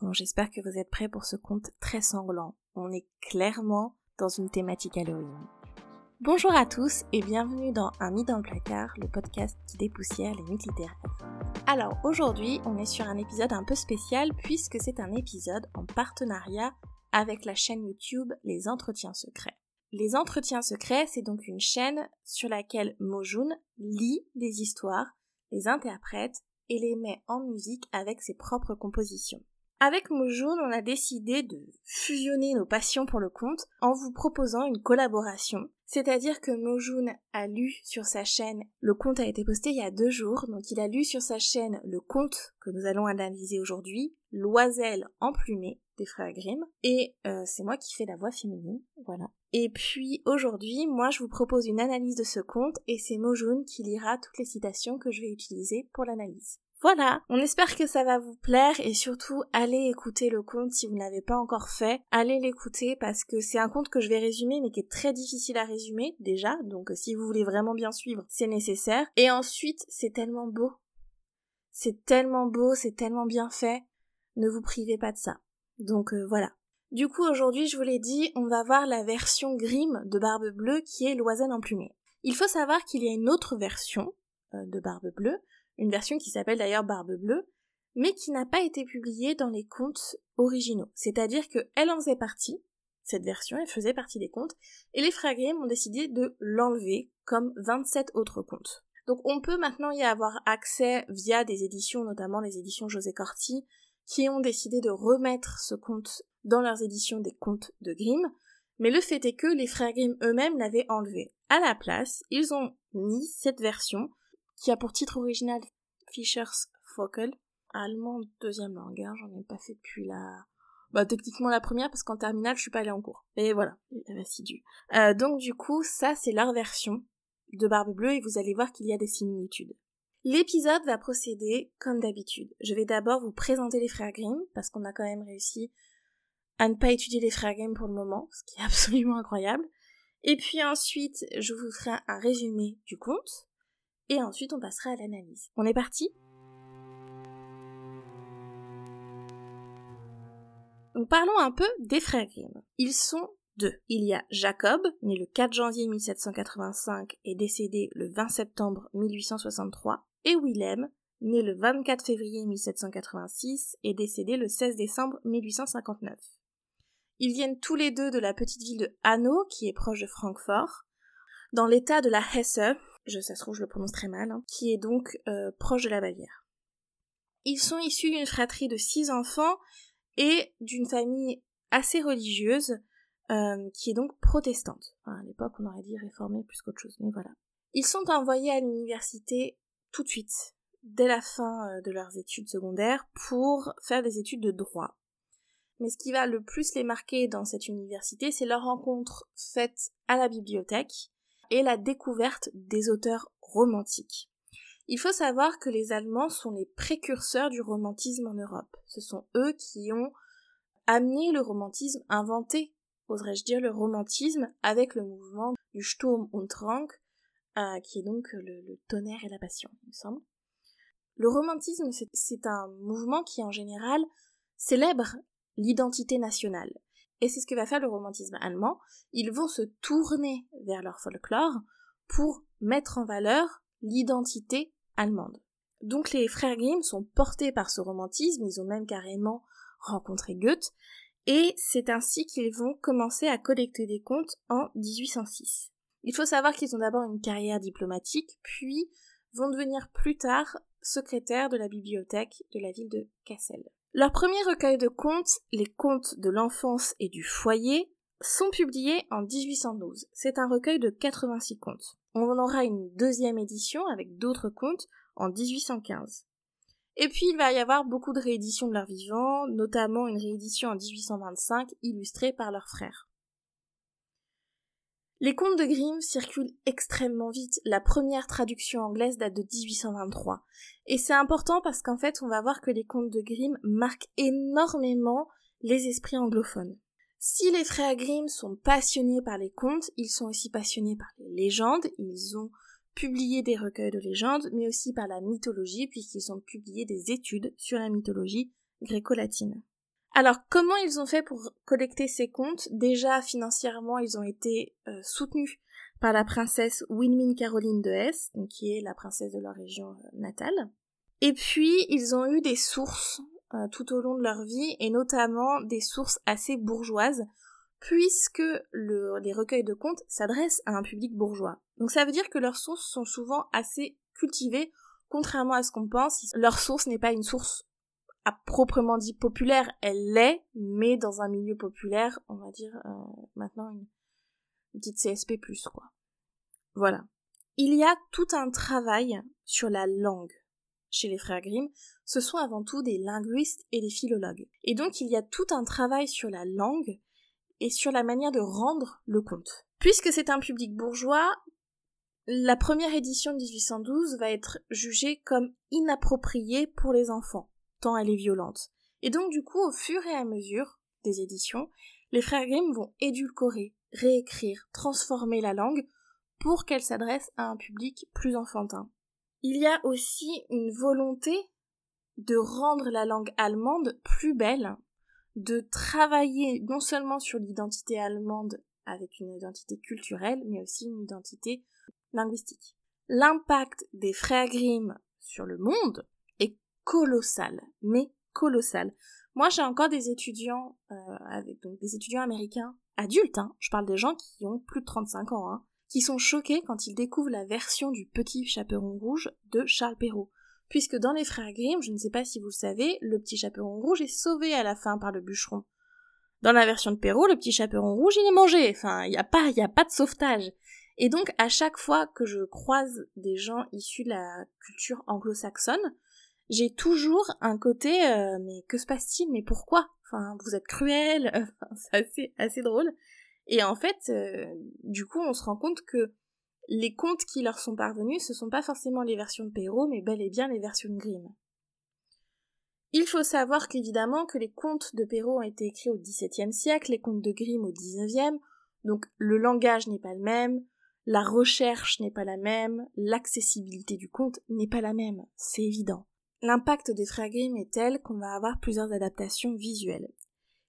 Bon, j'espère que vous êtes prêts pour ce conte très sanglant. On est clairement dans une thématique Halloween. Bonjour à tous et bienvenue dans Un nid dans le placard, le podcast qui dépoussière les mythes littéraires. Alors aujourd'hui, on est sur un épisode un peu spécial puisque c'est un épisode en partenariat avec la chaîne YouTube Les Entretiens Secrets. Les Entretiens Secrets, c'est donc une chaîne sur laquelle Mojun lit des histoires, les interprète et les met en musique avec ses propres compositions. Avec Mojoun, on a décidé de fusionner nos passions pour le conte en vous proposant une collaboration. C'est-à-dire que Mojoun a lu sur sa chaîne, le conte a été posté il y a deux jours, donc il a lu sur sa chaîne le conte que nous allons analyser aujourd'hui, L'oiselle emplumée des frères Grimm, et euh, c'est moi qui fais la voix féminine, voilà. Et puis aujourd'hui, moi je vous propose une analyse de ce conte, et c'est Mojoun qui lira toutes les citations que je vais utiliser pour l'analyse. Voilà, on espère que ça va vous plaire et surtout allez écouter le conte si vous ne l'avez pas encore fait. Allez l'écouter parce que c'est un conte que je vais résumer mais qui est très difficile à résumer déjà, donc si vous voulez vraiment bien suivre, c'est nécessaire. Et ensuite, c'est tellement beau. C'est tellement beau, c'est tellement bien fait. Ne vous privez pas de ça. Donc euh, voilà. Du coup, aujourd'hui, je vous l'ai dit, on va voir la version Grimm de Barbe Bleue qui est l'oiselle emplumée. Il faut savoir qu'il y a une autre version euh, de Barbe Bleue une version qui s'appelle d'ailleurs Barbe Bleue, mais qui n'a pas été publiée dans les contes originaux. C'est-à-dire qu'elle en faisait partie, cette version, elle faisait partie des contes, et les frères Grimm ont décidé de l'enlever comme 27 autres contes. Donc on peut maintenant y avoir accès via des éditions, notamment les éditions José Corti, qui ont décidé de remettre ce conte dans leurs éditions des contes de Grimm, mais le fait est que les frères Grimm eux-mêmes l'avaient enlevé. À la place, ils ont mis cette version qui a pour titre original Fischer's Fockel, allemand deuxième langue, hein, j'en ai pas fait depuis la... Bah techniquement la première parce qu'en terminale je suis pas allée en cours. Et voilà, assidu. Euh, donc du coup, ça c'est leur version de Barbe Bleue et vous allez voir qu'il y a des similitudes. L'épisode va procéder comme d'habitude. Je vais d'abord vous présenter les frères Grimm parce qu'on a quand même réussi à ne pas étudier les frères Grimm pour le moment, ce qui est absolument incroyable. Et puis ensuite, je vous ferai un résumé du conte et ensuite on passera à l'analyse. On est parti? Donc parlons un peu des frères Grimm. Ils sont deux. Il y a Jacob, né le 4 janvier 1785 et décédé le 20 septembre 1863, et Willem, né le 24 février 1786 et décédé le 16 décembre 1859. Ils viennent tous les deux de la petite ville de Hanau, qui est proche de Francfort, dans l'état de la Hesse, je, ça se trouve je le prononce très mal, hein, qui est donc euh, proche de la Bavière. Ils sont issus d'une fratrie de six enfants et d'une famille assez religieuse euh, qui est donc protestante. à l'époque on aurait dit réformée plus qu'autre chose, mais voilà. Ils sont envoyés à l'université tout de suite, dès la fin euh, de leurs études secondaires, pour faire des études de droit. Mais ce qui va le plus les marquer dans cette université, c'est leur rencontre faite à la bibliothèque et la découverte des auteurs romantiques. Il faut savoir que les Allemands sont les précurseurs du romantisme en Europe. Ce sont eux qui ont amené le romantisme, inventé, oserais-je dire, le romantisme avec le mouvement du Sturm und Drang, euh, qui est donc le, tonnerre et la passion, il me semble. Le romantisme, c'est un mouvement qui, en général, célèbre l'identité nationale. Et c'est ce que va faire le romantisme allemand. Ils vont se tourner vers leur folklore pour mettre en valeur l'identité allemande. Donc les frères Grimm sont portés par ce romantisme, ils ont même carrément rencontré Goethe, et c'est ainsi qu'ils vont commencer à collecter des contes en 1806. Il faut savoir qu'ils ont d'abord une carrière diplomatique, puis vont devenir plus tard secrétaires de la bibliothèque de la ville de Kassel. Leur premier recueil de contes, Les contes de l'enfance et du foyer, sont publiés en 1812. C'est un recueil de 86 contes. On en aura une deuxième édition avec d'autres contes en 1815. Et puis il va y avoir beaucoup de rééditions de leurs vivants, notamment une réédition en 1825 illustrée par leurs frères. Les contes de Grimm circulent extrêmement vite. La première traduction anglaise date de 1823. Et c'est important parce qu'en fait, on va voir que les contes de Grimm marquent énormément les esprits anglophones. Si les frères Grimm sont passionnés par les contes, ils sont aussi passionnés par les légendes. Ils ont publié des recueils de légendes, mais aussi par la mythologie, puisqu'ils ont publié des études sur la mythologie gréco-latine. Alors, comment ils ont fait pour collecter ces contes Déjà, financièrement, ils ont été euh, soutenus par la princesse Wilmine Caroline de Hesse, qui est la princesse de leur région euh, natale. Et puis, ils ont eu des sources euh, tout au long de leur vie, et notamment des sources assez bourgeoises, puisque les recueils de contes s'adressent à un public bourgeois. Donc ça veut dire que leurs sources sont souvent assez cultivées, contrairement à ce qu'on pense. Leur source n'est pas une source à proprement dit populaire, elle l'est, mais dans un milieu populaire, on va dire euh, maintenant une, petite CSP+, quoi. Voilà. Il y a tout un travail sur la langue chez les frères Grimm, ce sont avant tout des linguistes et des philologues. Et donc il y a tout un travail sur la langue et sur la manière de rendre le conte. Puisque c'est un public bourgeois, la première édition de 1812 va être jugée comme inappropriée pour les enfants, tant elle est violente. Et donc du coup, au fur et à mesure des éditions, les frères Grimm vont édulcorer, réécrire, transformer la langue pour qu'elle s'adresse à un public plus enfantin. Il y a aussi une volonté de rendre la langue allemande plus belle, de travailler non seulement sur l'identité allemande avec une identité culturelle, mais aussi une identité linguistique. L'impact des frères Grimm sur le monde colossal, mais colossal. Moi, j'ai encore des étudiants, euh, donc des étudiants américains adultes, hein, je parle des gens qui ont plus de 35 ans, hein, qui sont choqués quand ils découvrent la version du petit chaperon rouge de Charles Perrault. Puisque dans les frères Grimm, je ne sais pas si vous le savez, le petit chaperon rouge est sauvé à la fin par le bûcheron. Dans la version de Perrault, le petit chaperon rouge, il est mangé. Enfin, il n'y a pas, il a pas de sauvetage. Et donc, à chaque fois que je croise des gens issus de la culture anglo-saxonne, j'ai toujours un côté, euh, mais que se passe-t-il? Mais pourquoi? Enfin, vous êtes cruel. c'est assez, drôle. Et en fait, euh, du coup, on se rend compte que les contes qui leur sont parvenus, ce sont pas forcément les versions de Perrault, mais bel et bien les versions de Grimm. Il faut savoir qu'évidemment que les contes de Perrault ont été écrits au XVIIe siècle, les contes de Grimm au XIXe, donc le langage n'est pas le même, la recherche n'est pas la même, l'accessibilité du conte n'est pas la même, c'est évident. L'impact des frères Grimm est tel qu'on va avoir plusieurs adaptations visuelles.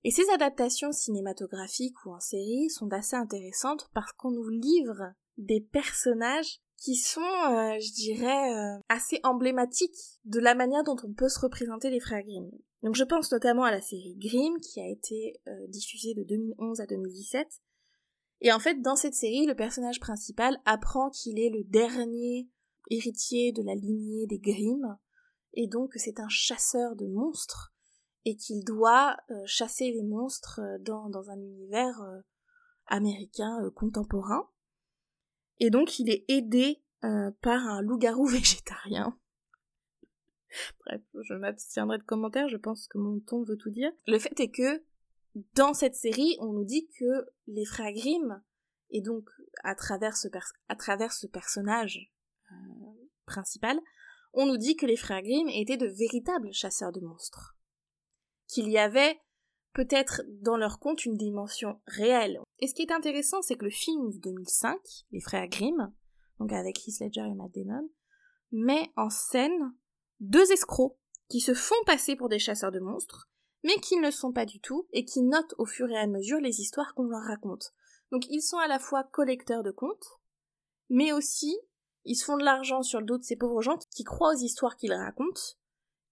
Et ces adaptations cinématographiques ou en série sont assez intéressantes parce qu'on nous livre des personnages qui sont, euh, je dirais, euh, assez emblématiques de la manière dont on peut se représenter les frères Grimm. Donc je pense notamment à la série Grimm qui a été euh, diffusée de 2011 à 2017. Et en fait, dans cette série, le personnage principal apprend qu'il est le dernier héritier de la lignée des Grimm, et donc c'est un chasseur de monstres et qu'il doit euh, chasser les monstres euh, dans, un univers euh, américain contemporain. Et donc il est aidé par un loup-garou végétarien. Bref, je m'abstiendrai de commentaires, je pense que mon ton veut tout dire. Le fait est que dans cette série, on nous dit que les frères Grimm, et donc à travers ce personnage principal, on nous dit que les frères Grimm étaient de véritables chasseurs de monstres qu'il y avait peut-être dans leur conte une dimension réelle. Et ce qui est intéressant, c'est que le film de 2005, Les Frères Grimm, donc avec Heath Ledger et Matt Damon, met en scène deux escrocs qui se font passer pour des chasseurs de monstres, mais qui ne le sont pas du tout et qui notent au fur et à mesure les histoires qu'on leur raconte. Donc ils sont à la fois collecteurs de contes, mais aussi ils se font de l'argent sur le dos de ces pauvres gens qui croient aux histoires qu'ils racontent,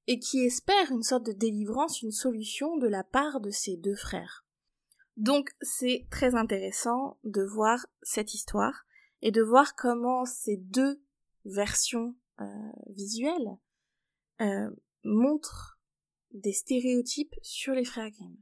et qui espère une sorte de délivrance, une solution de la part de ses deux frères. Donc c'est très intéressant de voir cette histoire et de voir comment ces deux versions euh, visuelles euh, montrent des stéréotypes sur les frères Grimm.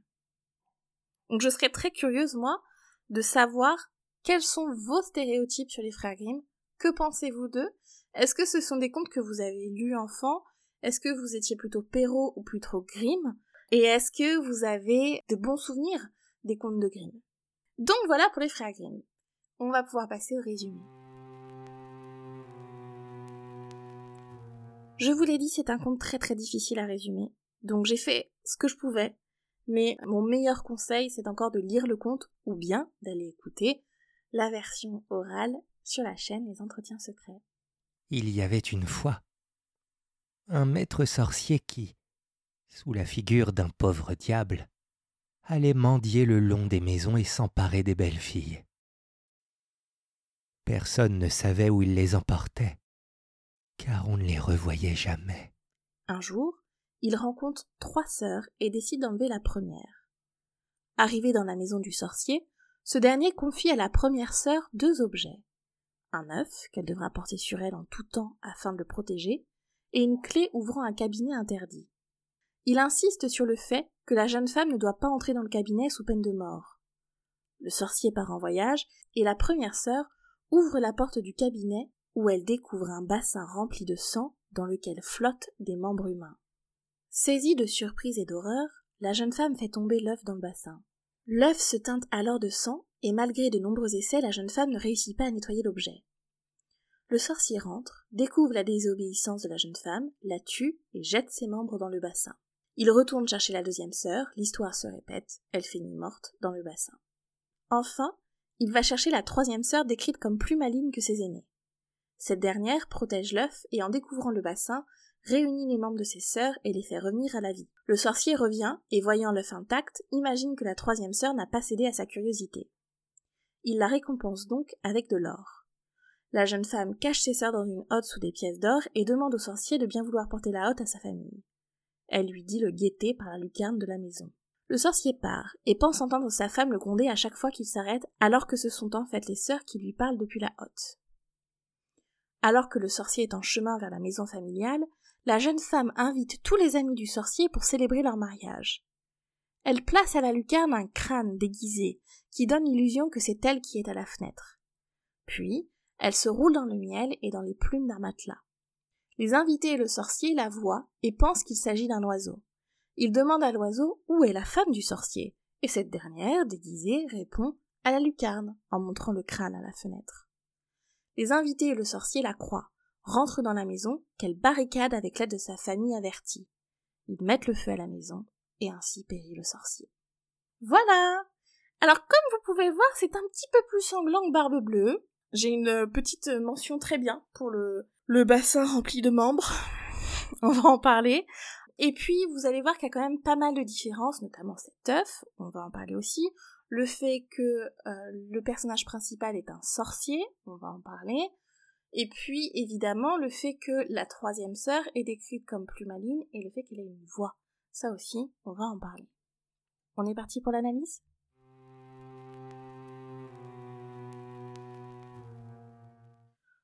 Donc je serais très curieuse, moi, de savoir quels sont vos stéréotypes sur les frères Grimm, que pensez-vous d'eux? Est-ce que ce sont des contes que vous avez lus enfant? Est-ce que vous étiez plutôt Perrault ou plutôt Grimm? Et est-ce que vous avez de bons souvenirs des contes de Grimm? Donc voilà pour les frères Grimm. On va pouvoir passer au résumé. Je vous l'ai dit, c'est un conte très très difficile à résumer. Donc j'ai fait ce que je pouvais, mais mon meilleur conseil, c'est encore de lire le conte ou bien d'aller écouter la version orale sur la chaîne Les Entretiens Secrets. Il y avait une fois un maître sorcier qui, sous la figure d'un pauvre diable, allaient mendier le long des maisons et s'emparer des belles filles. Personne ne savait où il les emportait, car on ne les revoyait jamais. Un jour, il rencontre trois sœurs et décide d'enlever la première. Arrivé dans la maison du sorcier, ce dernier confie à la première sœur deux objets. Un œuf qu'elle devra porter sur elle en tout temps afin de le protéger, et une clé ouvrant un cabinet interdit. Il insiste sur le fait que la jeune femme ne doit pas entrer dans le cabinet sous peine de mort. Le sorcier part en voyage, et la première sœur ouvre la porte du cabinet où elle découvre un bassin rempli de sang dans lequel flottent des membres humains. Saisie de surprise et d'horreur, la jeune femme fait tomber l'œuf dans le bassin. L'œuf se teinte alors de sang, et malgré de nombreux essais, la jeune femme ne réussit pas à nettoyer l'objet. Le sorcier rentre, découvre la désobéissance de la jeune femme, la tue et jette ses membres dans le bassin. Il retourne chercher la deuxième sœur, l'histoire se répète, elle finit morte dans le bassin. Enfin, il va chercher la troisième sœur décrite comme plus maligne que ses aînés. Cette dernière protège l'œuf et en découvrant le bassin, réunit les membres de ses sœurs et les fait revenir à la vie. Le sorcier revient et voyant l'œuf intact, imagine que la troisième sœur n'a pas cédé à sa curiosité. Il la récompense donc avec de l'or. La jeune femme cache ses sœurs dans une hotte sous des pièces d'or et demande au sorcier de bien vouloir porter la hotte à sa famille. Elle lui dit le guetter par la lucarne de la maison. Le sorcier part, et pense entendre sa femme le gronder à chaque fois qu'il s'arrête, alors que ce sont en fait les sœurs qui lui parlent depuis la hotte. Alors que le sorcier est en chemin vers la maison familiale, la jeune femme invite tous les amis du sorcier pour célébrer leur mariage. Elle place à la lucarne un crâne déguisé, qui donne l'illusion que c'est elle qui est à la fenêtre. Puis, elle se roule dans le miel et dans les plumes d'un matelas. Les invités et le sorcier la voient et pensent qu'il s'agit d'un oiseau. Ils demandent à l'oiseau où est la femme du sorcier, et cette dernière, déguisée, répond à la lucarne, en montrant le crâne à la fenêtre. Les invités et le sorcier la croient, rentrent dans la maison, qu'elle barricade avec l'aide de sa famille avertie. Ils mettent le feu à la maison, et ainsi périt le sorcier. Voilà. Alors comme vous pouvez voir, c'est un petit peu plus sanglant que Barbe Bleue. J'ai une petite mention très bien pour le, le bassin rempli de membres. on va en parler. Et puis, vous allez voir qu'il y a quand même pas mal de différences, notamment cet œuf, on va en parler aussi. Le fait que euh, le personnage principal est un sorcier, on va en parler. Et puis, évidemment, le fait que la troisième sœur est décrite comme plus maligne et le fait qu'elle ait une voix. Ça aussi, on va en parler. On est parti pour l'analyse?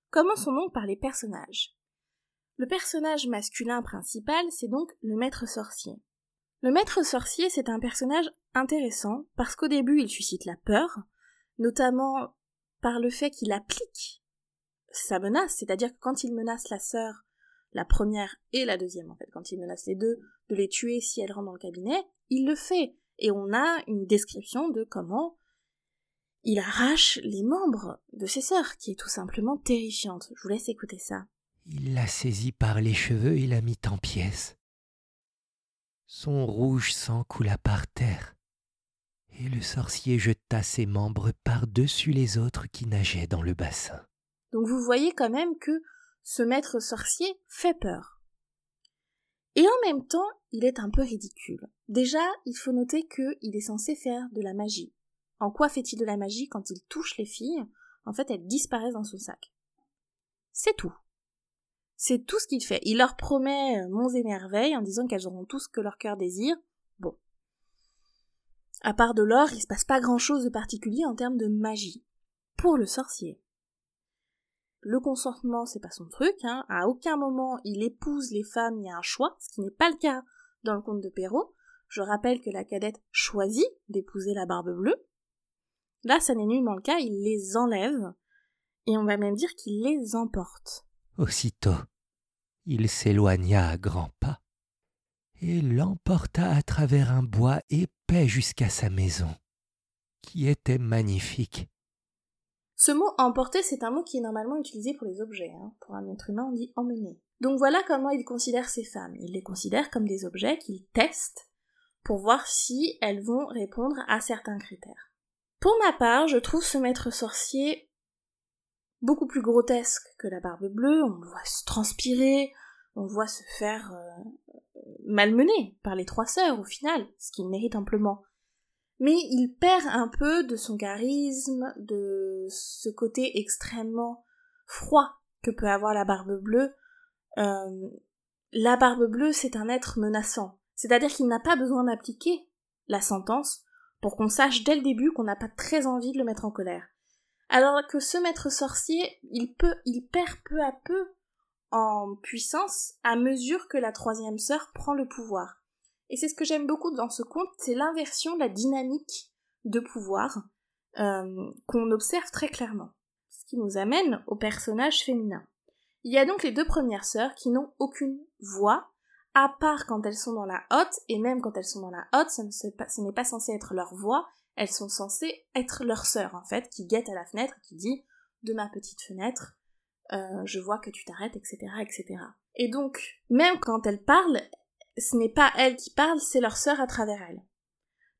Commençons donc par les personnages. Le personnage masculin principal, c'est donc le maître sorcier. Le maître sorcier, c'est un personnage intéressant parce qu'au début, il suscite la peur, notamment par le fait qu'il applique sa menace, c'est-à-dire que quand il menace la sœur, la première et la deuxième en fait, quand il menace les deux, de les tuer si elles rentrent dans le cabinet, il le fait. Et on a une description de comment il arrache les membres de ses sœurs, qui est tout simplement terrifiante. Je vous laisse écouter ça. Il l'a saisi par les cheveux et l'a mit en pièces. Son rouge sang coula par terre, et le sorcier jeta ses membres par-dessus les autres qui nageaient dans le bassin. Donc vous voyez quand même que ce maître sorcier fait peur. Et en même temps, il est un peu ridicule. Déjà, il faut noter qu'il est censé faire de la magie. En quoi fait-il de la magie quand il touche les filles? En fait, elles disparaissent dans son sac. C'est tout. C'est tout ce qu'il fait. Il leur promet euh, monts et merveilles en disant qu'elles auront tout ce que leur cœur désire. Bon. À part de l'or, il se passe pas grand chose de particulier en termes de magie. Pour le sorcier. Le consentement, c'est pas son truc, hein. À aucun moment il épouse les femmes, il y a un choix, ce qui n'est pas le cas dans le conte de Perrault. Je rappelle que la cadette choisit d'épouser la barbe bleue. Là, ça n'est nullement le cas, il les enlève, et on va même dire qu'il les emporte. Aussitôt, il s'éloigna à grands pas et l'emporta à travers un bois épais jusqu'à sa maison, qui était magnifique. Ce mot emporter, c'est un mot qui est normalement utilisé pour les objets. Hein. Pour un être humain, on dit emmener. Donc voilà comment il considère ces femmes. Il les considère comme des objets qu'il teste pour voir si elles vont répondre à certains critères. Pour ma part, je trouve ce maître sorcier beaucoup plus grotesque que la barbe bleue, on le voit se transpirer, on le voit se faire euh, malmener par les trois sœurs au final, ce qu'il mérite amplement. Mais il perd un peu de son charisme, de ce côté extrêmement froid que peut avoir la barbe bleue. Euh, la barbe bleue, c'est un être menaçant. C'est-à-dire qu'il n'a pas besoin d'appliquer la sentence pour qu'on sache dès le début qu'on n'a pas très envie de le mettre en colère. Alors que ce maître sorcier, il peut, il perd peu à peu en puissance à mesure que la troisième sœur prend le pouvoir. Et c'est ce que j'aime beaucoup dans ce conte, c'est l'inversion de la dynamique de pouvoir euh, qu'on observe très clairement. Ce qui nous amène au personnage féminin. Il y a donc les deux premières sœurs qui n'ont aucune voix, à part quand elles sont dans la hotte, et même quand elles sont dans la hotte, ce n'est pas, censé être leur voix, elles sont censées être leur sœur en fait, qui guette à la fenêtre, qui dit de ma petite fenêtre, euh, je vois que tu t'arrêtes, etc., etc. Et donc, même quand elles parlent, ce n'est pas elles qui parlent, c'est leur sœur à travers elles.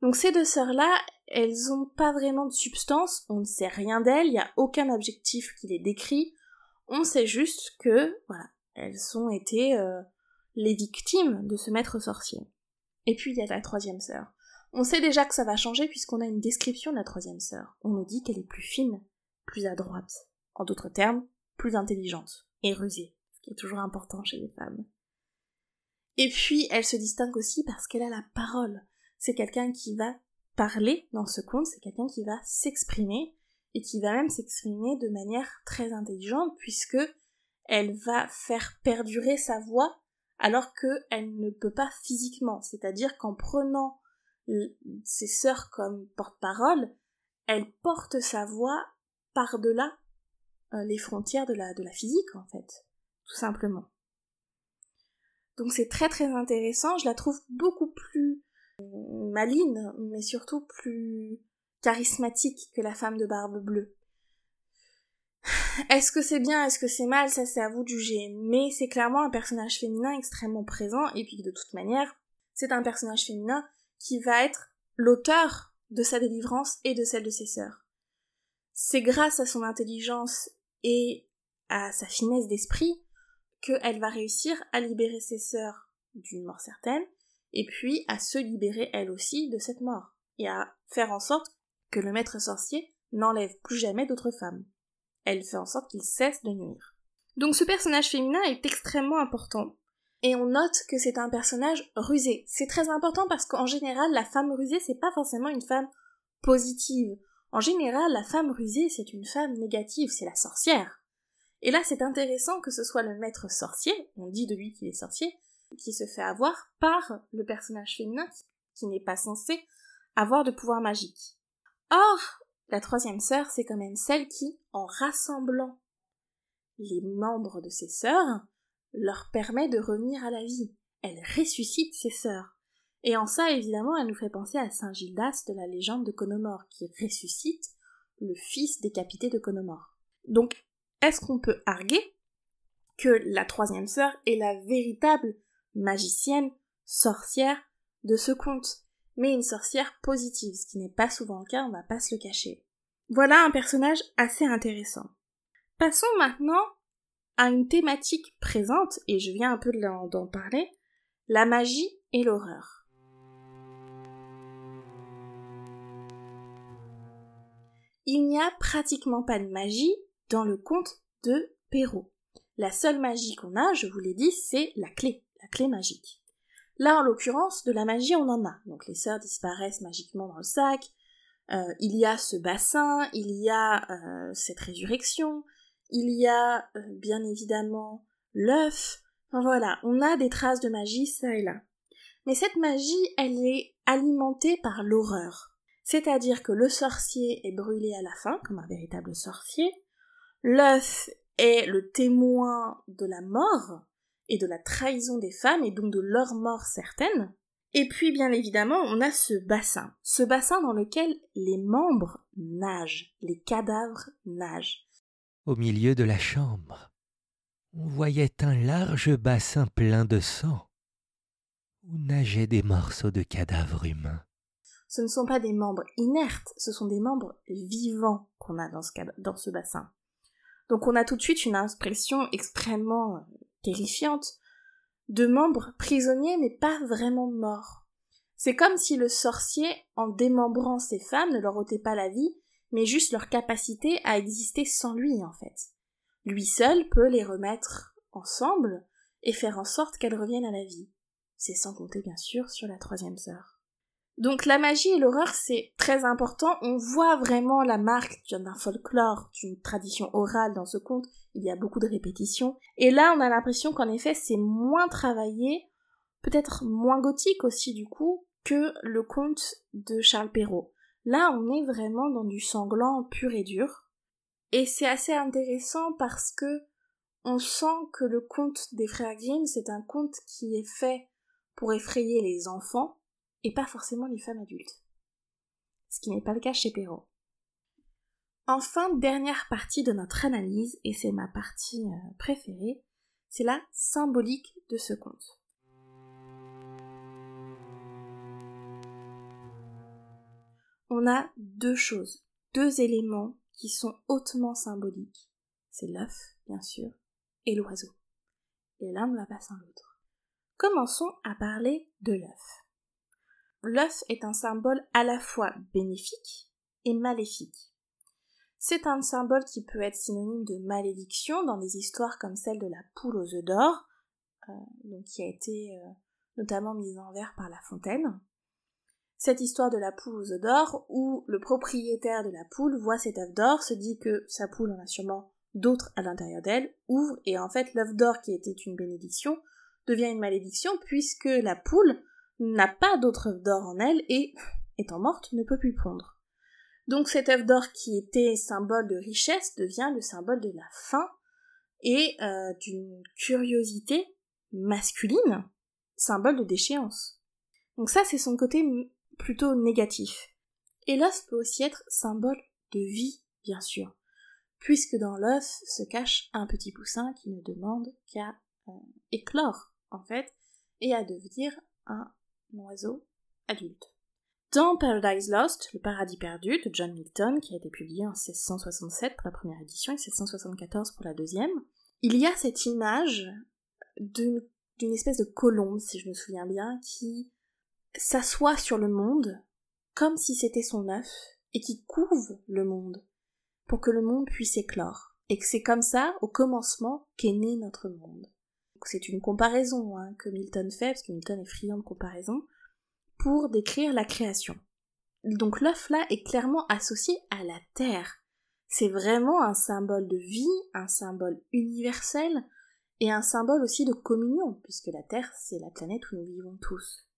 Donc ces deux sœurs-là, elles ont pas vraiment de substance, on ne sait rien d'elles, il n'y a aucun objectif qui les décrit, on sait juste que, voilà, elles ont été euh, les victimes de ce maître sorcier. Et puis il y a la troisième sœur. On sait déjà que ça va changer puisqu'on a une description de la troisième sœur. On nous dit qu'elle est plus fine, plus à droite. En d'autres termes, plus intelligente et rusée, ce qui est toujours important chez les femmes. Et puis, elle se distingue aussi parce qu'elle a la parole. C'est quelqu'un qui va parler dans ce conte, c'est quelqu'un qui va s'exprimer, et qui va même s'exprimer de manière très intelligente, puisque elle va faire perdurer sa voix alors qu'elle ne peut pas physiquement. C'est-à-dire qu'en prenant ses sœurs comme porte-parole, elle porte sa voix par-delà euh, les frontières de la, de la physique, en fait. Tout simplement. Donc c'est très très intéressant, je la trouve beaucoup plus maline, mais surtout plus charismatique que la femme de barbe bleue. Est-ce que c'est bien, est-ce que c'est mal, ça c'est à vous de juger, mais c'est clairement un personnage féminin extrêmement présent, et puis de toute manière, c'est un personnage féminin qui va être l'auteur de sa délivrance et de celle de ses sœurs. C'est grâce à son intelligence et à sa finesse d'esprit qu'elle va réussir à libérer ses sœurs d'une mort certaine, et puis à se libérer elle aussi de cette mort, et à faire en sorte que le maître sorcier n'enlève plus jamais d'autres femmes. Elle fait en sorte qu'il cesse de nuire. Donc ce personnage féminin est extrêmement important. Et on note que c'est un personnage rusé. C'est très important parce qu'en général, la femme rusée, c'est pas forcément une femme positive. En général, la femme rusée, c'est une femme négative, c'est la sorcière. Et là, c'est intéressant que ce soit le maître sorcier, on dit de lui qu'il est sorcier, qui se fait avoir par le personnage féminin qui, n'est pas censé avoir de pouvoir magique. Or, la troisième sœur, c'est quand même celle qui, en rassemblant les membres de ses sœurs, leur permet de revenir à la vie. Elle ressuscite ses sœurs. Et en ça, évidemment, elle nous fait penser à Saint Gildas de la légende de Conomore, qui ressuscite le fils décapité de Conomore. Donc, est-ce qu'on peut arguer que la troisième sœur est la véritable magicienne, sorcière de ce conte, mais une sorcière positive, ce qui n'est pas souvent le cas, on va pas se le cacher. Voilà un personnage assez intéressant. Passons maintenant à une thématique présente, et je viens un peu d'en parler, la magie et l'horreur. Il n'y a pratiquement pas de magie dans le conte de Perrault. La seule magie qu'on a, je vous l'ai dit, c'est la clé, la clé magique. Là, en l'occurrence, de la magie, on en a. Donc les sœurs disparaissent magiquement dans le sac, euh, il y a ce bassin, il y a euh, cette résurrection, il y a euh, bien évidemment l'œuf. Enfin voilà, on a des traces de magie ça et là. Mais cette magie, elle est alimentée par l'horreur. C'est-à-dire que le sorcier est brûlé à la fin, comme un véritable sorcier, L'œuf est le témoin de la mort et de la trahison des femmes et donc de leur mort certaine. Et puis bien évidemment, on a ce bassin, ce bassin dans lequel les membres nagent, les cadavres nagent. Au milieu de la chambre, on voyait un large bassin plein de sang, où nageaient des morceaux de cadavres humains. Ce ne sont pas des membres inertes, ce sont des membres vivants qu'on a dans ce, dans ce bassin. Donc on a tout de suite une impression extrêmement euh, terrifiante de membres prisonniers mais pas vraiment morts. C'est comme si le sorcier, en démembrant ces femmes, ne leur ôtait pas la vie, mais juste leur capacité à exister sans lui, en fait. Lui seul peut les remettre ensemble et faire en sorte qu'elles reviennent à la vie. C'est sans compter, bien sûr, sur la troisième sœur. Donc la magie et l'horreur, c'est très important. On voit vraiment la marque d'un folklore, d'une tradition orale dans ce conte. Il y a beaucoup de répétitions. Et là, on a l'impression qu'en effet, c'est moins travaillé, peut-être moins gothique aussi du coup, que le conte de Charles Perrault. Là, on est vraiment dans du sanglant pur et dur. Et c'est assez intéressant parce que on sent que le conte des frères Grimm, c'est un conte qui est fait pour effrayer les enfants et pas forcément les femmes adultes. Ce qui n'est pas le cas chez Perrault. Enfin, dernière partie de notre analyse, et c'est ma partie euh, préférée, c'est la symbolique de ce conte. On a deux choses, deux éléments qui sont hautement symboliques. C'est l'œuf, bien sûr, et l'oiseau. Et l'un ne va pas sans l'autre. Commençons à parler de l'œuf. L'œuf est un symbole à la fois bénéfique et maléfique. C'est un symbole qui peut être synonyme de malédiction dans des histoires comme celle de la poule aux œufs d'or, euh, qui a été euh, notamment mise en vers par La Fontaine. Cette histoire de la poule aux œufs d'or, où le propriétaire de la poule voit cet œuf d'or, se dit que sa poule en a sûrement d'autres à l'intérieur d'elle, ouvre, et en fait l'œuf d'or qui était une bénédiction devient une malédiction puisque la poule n'a pas d'autre œuf d'or en elle et, étant morte, ne peut plus pondre. Donc cet œuf d'or qui était symbole de richesse devient le symbole de la faim et euh, d'une curiosité masculine, symbole de déchéance. Donc ça c'est son côté plutôt négatif. Et l'œuf peut aussi être symbole de vie, bien sûr, puisque dans l'œuf se cache un petit poussin qui ne demande qu'à euh, éclore, en fait, et à devenir un oiseau adulte. Dans Paradise Lost, Le paradis perdu de John Milton, qui a été publié en 1667 pour la première édition et 1674 pour la deuxième, il y a cette image d'une espèce de colombe, si je me souviens bien, qui s'assoit sur le monde comme si c'était son œuf et qui couve le monde pour que le monde puisse éclore. Et que c'est comme ça, au commencement, qu'est né notre monde c'est une comparaison hein, que Milton fait, parce que Milton est friand de comparaison, pour décrire la création. Donc l'œuf là est clairement associé à la Terre. C'est vraiment un symbole de vie, un symbole universel, et un symbole aussi de communion, puisque la Terre c'est la planète où nous vivons tous.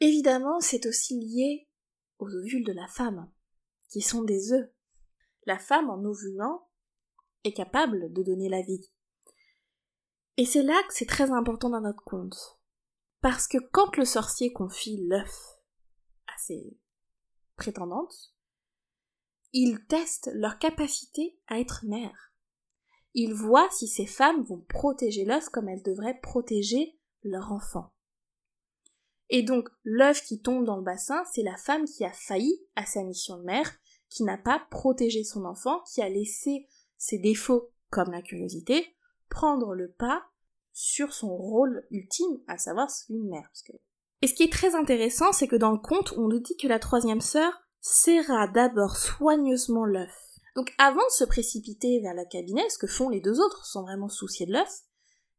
Évidemment, c'est aussi lié aux ovules de la femme, qui sont des œufs. La femme, en ovulant, est capable de donner la vie. Et c'est là que c'est très important dans notre conte. Parce que quand le sorcier confie l'œuf à ses prétendantes, il teste leur capacité à être mère. Il voit si ces femmes vont protéger l'œuf comme elles devraient protéger leur enfant. Et donc, l'œuf qui tombe dans le bassin, c'est la femme qui a failli à sa mission de mère, qui n'a pas protégé son enfant, qui a laissé ses défauts, comme la curiosité, prendre le pas sur son rôle ultime, à savoir celui de mère. Et ce qui est très intéressant, c'est que dans le conte, on nous dit que la troisième sœur serra d'abord soigneusement l'œuf. Donc avant de se précipiter vers le cabinet, ce que font les deux autres sans vraiment soucier de l'œuf,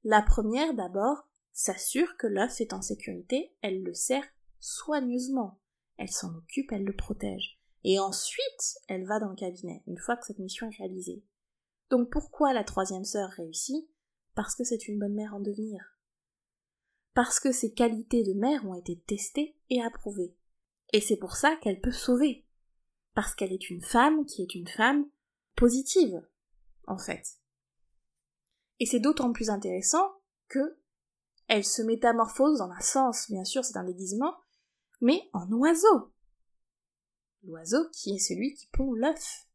la première d'abord s'assure que l'œuf est en sécurité, elle le serre soigneusement, elle s'en occupe, elle le protège. Et ensuite, elle va dans le cabinet, une fois que cette mission est réalisée. Donc pourquoi la troisième sœur réussit? Parce que c'est une bonne mère en devenir. Parce que ses qualités de mère ont été testées et approuvées. Et c'est pour ça qu'elle peut sauver. Parce qu'elle est une femme qui est une femme positive, en fait. Et c'est d'autant plus intéressant que elle se métamorphose dans un sens, bien sûr, c'est un déguisement, mais en oiseau. L'oiseau qui est celui qui pond l'œuf.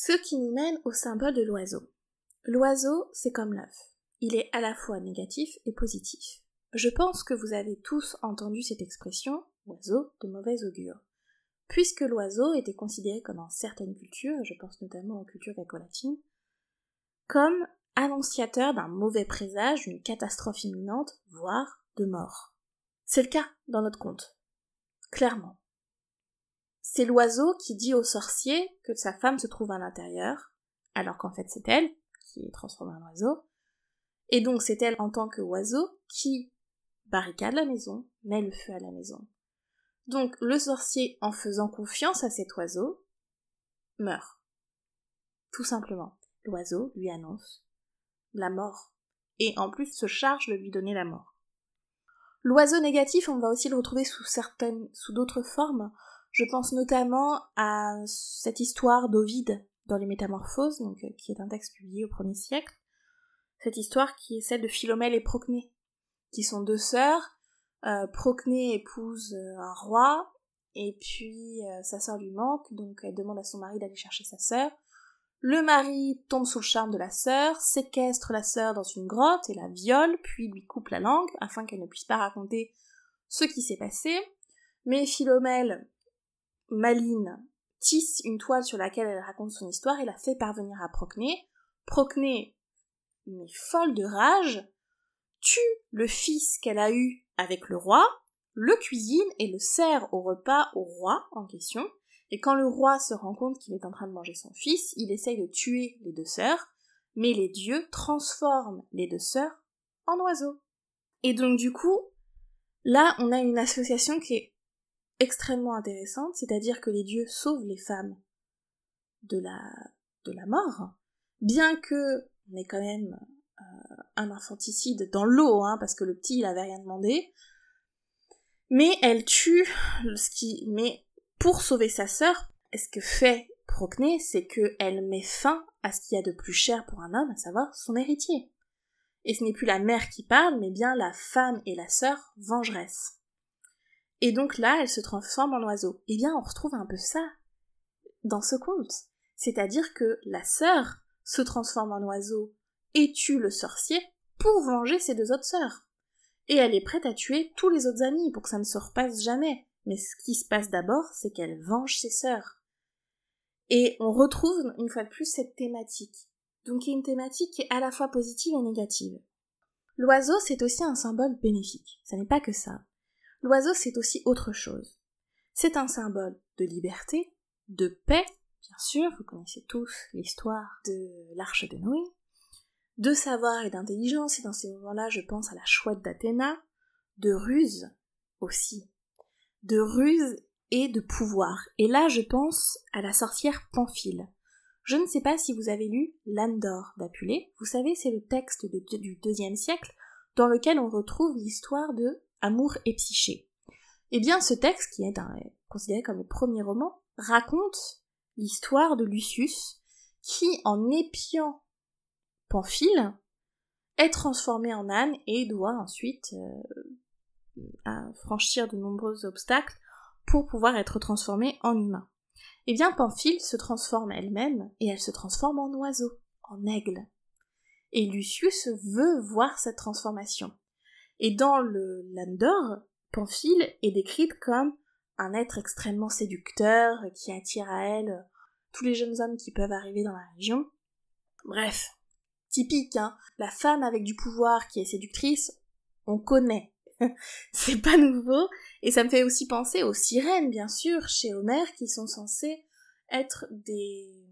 Ce qui nous mène au symbole de l'oiseau. L'oiseau, c'est comme l'œuf. Il est à la fois négatif et positif. Je pense que vous avez tous entendu cette expression oiseau de mauvaise augure. Puisque l'oiseau était considéré comme dans certaines cultures, je pense notamment aux cultures gréco-latines, comme annonciateur d'un mauvais présage, d'une catastrophe imminente, voire de mort. C'est le cas dans notre conte. clairement. C'est l'oiseau qui dit au sorcier que sa femme se trouve à l'intérieur, alors qu'en fait c'est elle qui est transformée en oiseau. Et donc c'est elle en tant qu'oiseau qui barricade la maison, met le feu à la maison. Donc le sorcier, en faisant confiance à cet oiseau, meurt. Tout simplement. L'oiseau lui annonce la mort. Et en plus se charge de lui donner la mort. L'oiseau négatif, on va aussi le retrouver sous certaines, sous d'autres formes. Je pense notamment à cette histoire d'Ovide dans les Métamorphoses, donc, euh, qui est un texte publié au 1er siècle. Cette histoire qui est celle de Philomèle et Procné, qui sont deux sœurs. Euh, Procné épouse euh, un roi, et puis sa sœur lui manque, donc elle demande à son mari d'aller chercher sa sœur. Le mari tombe sous le charme de la sœur, séquestre la sœur dans une grotte et la viole, puis lui coupe la langue afin qu'elle ne puisse pas raconter ce qui s'est passé. Mais Philomèle, maline, tisse une toile sur laquelle elle raconte son histoire et la fait parvenir à Procné. Procné, mais folle de rage, tue le fils qu'elle a eu avec le roi, le cuisine et le sert au repas au roi en question, et quand le roi se rend compte qu'il est en train de manger son fils, il essaye de tuer les deux sœurs, mais les dieux transforment les deux sœurs en oiseaux. Et donc du coup, là on a une association qui est extrêmement intéressante, c'est-à-dire que les dieux sauvent les femmes de la, de la mort, bien que on ait quand même euh, un infanticide dans l'eau, hein, parce que le petit il avait rien demandé, mais elle tue ce qui, mais pour sauver sa sœur, ce que fait Procné, c'est qu'elle met fin à ce qu'il y a de plus cher pour un homme, à savoir son héritier. Et ce n'est plus la mère qui parle, mais bien la femme et la sœur vengeresse. Et donc là, elle se transforme en oiseau. Eh bien, on retrouve un peu ça dans ce conte. C'est-à-dire que la sœur se transforme en oiseau et tue le sorcier pour venger ses deux autres sœurs. Et elle est prête à tuer tous les autres amis pour que ça ne se repasse jamais. Mais ce qui se passe d'abord, c'est qu'elle venge ses sœurs. Et on retrouve une fois de plus cette thématique. Donc il y a une thématique qui est à la fois positive et négative. L'oiseau, c'est aussi un symbole bénéfique. Ça n'est pas que ça. L'oiseau, c'est aussi autre chose. C'est un symbole de liberté, de paix, bien sûr, vous connaissez tous l'histoire de l'arche de Noé, de savoir et d'intelligence, et dans ces moments-là, je pense à la chouette d'Athéna, de ruse aussi, de ruse et de pouvoir. Et là, je pense à la sorcière Pamphile. Je ne sais pas si vous avez lu L'âne d'or d'Apulée. Vous savez, c'est le texte du deuxième siècle dans lequel on retrouve l'histoire de Amour et Psyché. Eh bien, ce texte, qui est considéré comme le premier roman, raconte l'histoire de Lucius, qui, en épiant Pamphile, est transformé en âne et doit ensuite euh, franchir de nombreux obstacles pour pouvoir être transformé en humain. Eh bien, Pamphile se transforme elle-même et elle se transforme en oiseau, en aigle. Et Lucius veut voir cette transformation. Et dans le Landor, Pamphile est décrite comme un être extrêmement séducteur qui attire à elle tous les jeunes hommes qui peuvent arriver dans la région. Bref, typique, hein. La femme avec du pouvoir qui est séductrice, on connaît. c'est pas nouveau. Et ça me fait aussi penser aux sirènes, bien sûr, chez Homère, qui sont censées être des,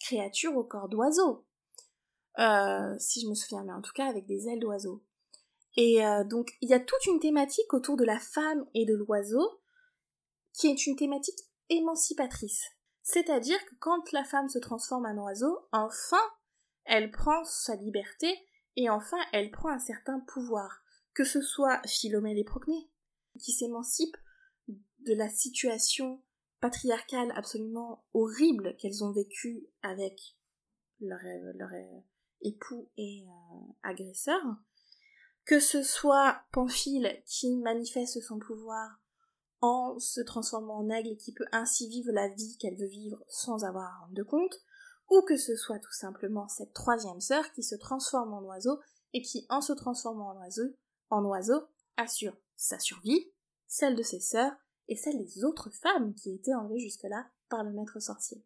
créatures au corps d'oiseau. Euh, si je me souviens bien, en tout cas avec des ailes d'oiseau. Et euh, donc il y a toute une thématique autour de la femme et de l'oiseau qui est une thématique émancipatrice. C'est-à-dire que quand la femme se transforme en oiseau, enfin elle prend sa liberté et enfin elle prend un certain pouvoir. Que ce soit Philomèle et Procné, qui s'émancipent de la situation patriarcale absolument horrible qu'elles ont vécue avec leur, leur époux et euh, agresseur, que ce soit Pamphile qui manifeste son pouvoir en se transformant en aigle et qui peut ainsi vivre la vie qu'elle veut vivre sans avoir à rendre de compte, ou que ce soit tout simplement cette troisième sœur qui se transforme en oiseau et qui, en se transformant en oiseau, en oiseau, assure sa survie, celle de ses sœurs et celle des autres femmes qui étaient enlevées jusque-là par le maître sorcier.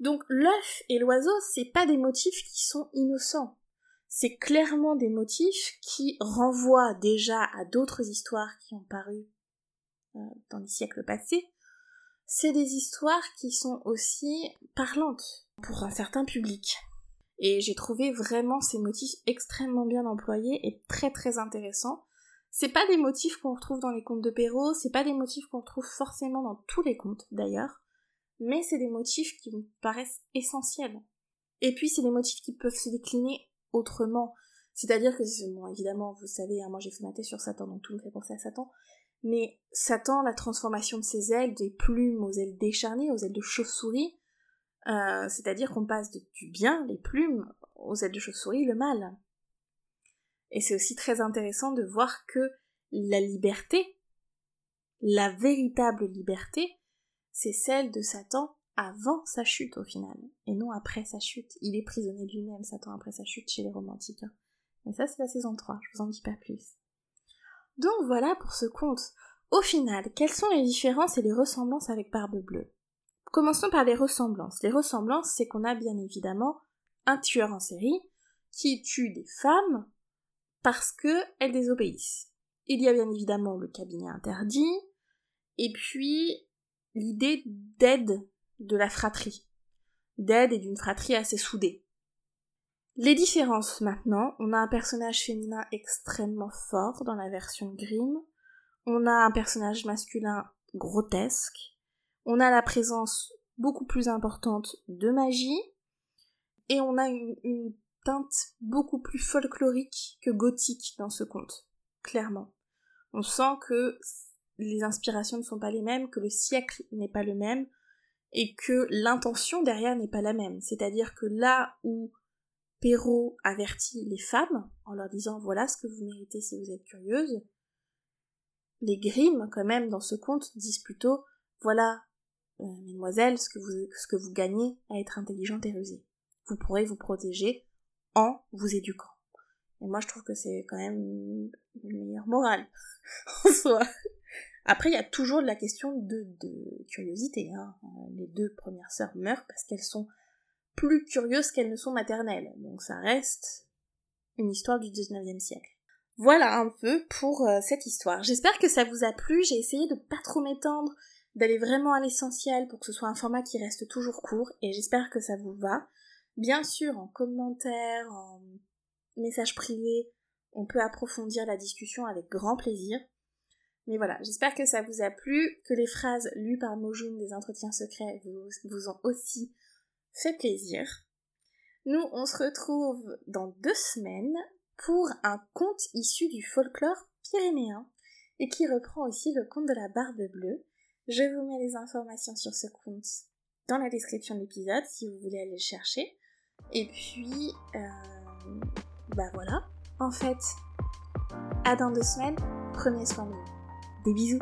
Donc l'œuf et l'oiseau, c'est pas des motifs qui sont innocents. C'est clairement des motifs qui renvoient déjà à d'autres histoires qui ont paru dans les siècles passés, c'est des histoires qui sont aussi parlantes pour un certain public. Et j'ai trouvé vraiment ces motifs extrêmement bien employés et très très intéressants. C'est pas des motifs qu'on retrouve dans les contes de Perrault, c'est pas des motifs qu'on retrouve forcément dans tous les contes d'ailleurs, mais c'est des motifs qui me paraissent essentiels. Et puis c'est des motifs qui peuvent se décliner autrement. C'est-à-dire que, bon, évidemment, vous savez, hein, moi j'ai fait ma thèse sur Satan, donc tout me fait penser à Satan, mais Satan, la transformation de ses ailes, des plumes aux ailes décharnées, aux ailes de chauve-souris, euh, c'est-à-dire qu'on passe du bien, les plumes, aux ailes de chauve-souris, le mal. Et c'est aussi très intéressant de voir que la liberté, la véritable liberté, c'est celle de Satan avant sa chute au final, et non après sa chute. Il est prisonnier lui-même, Satan, après sa chute chez les romantiques. Mais ça, c'est la saison 3, je vous en dis pas plus. Donc voilà pour ce conte. Au final, quelles sont les différences et les ressemblances avec Barbe Bleue? Commençons par les ressemblances. Les ressemblances, c'est qu'on a bien évidemment un tueur en série qui tue des femmes parce qu'elles désobéissent. Il y a bien évidemment le cabinet interdit, et puis l'idée d'aide de la fratrie. D'aide et d'une fratrie assez soudée. Les différences maintenant, on a un personnage féminin extrêmement fort dans la version Grimm, on a un personnage masculin grotesque, on a la présence beaucoup plus importante de magie, et on a une, teinte beaucoup plus folklorique que gothique dans ce conte, clairement. On sent que les inspirations ne sont pas les mêmes, que le siècle n'est pas le même, et que l'intention derrière n'est pas la même. C'est-à-dire que là où Perrault avertit les femmes en leur disant voilà ce que vous méritez si vous êtes curieuse, les Grimm, quand même, dans ce conte, disent plutôt voilà, euh, mesdemoiselles, ce que, vous, ce que vous gagnez à être intelligente et rusée. Vous pourrez vous protéger en vous éduquant. Et moi, je trouve que c'est quand même une meilleure morale en soi. Après, il y a toujours la question de, curiosité. Hein. Les deux premières sœurs meurent parce qu'elles sont plus curieuses qu'elles ne sont maternelles. Donc ça reste une histoire du 19e siècle. Voilà un peu pour euh, cette histoire. J'espère que ça vous a plu. J'ai essayé de pas trop m'étendre, d'aller vraiment à l'essentiel pour que ce soit un format qui reste toujours court et j'espère que ça vous va. Bien sûr, en commentaire, en message privé, on peut approfondir la discussion avec grand plaisir. Mais voilà, j'espère que ça vous a plu, que les phrases lues par Mojun des entretiens secrets vous, vous ont aussi fait plaisir. Nous, on se retrouve dans deux semaines pour un conte issu du folklore pyrénéen et qui reprend aussi le conte de la barbe bleue. Je vous mets les informations sur ce conte dans la description de l'épisode si vous voulez aller le chercher. Et puis, euh, bah voilà. En fait, à dans deux semaines, prenez soin de vous. Des bisous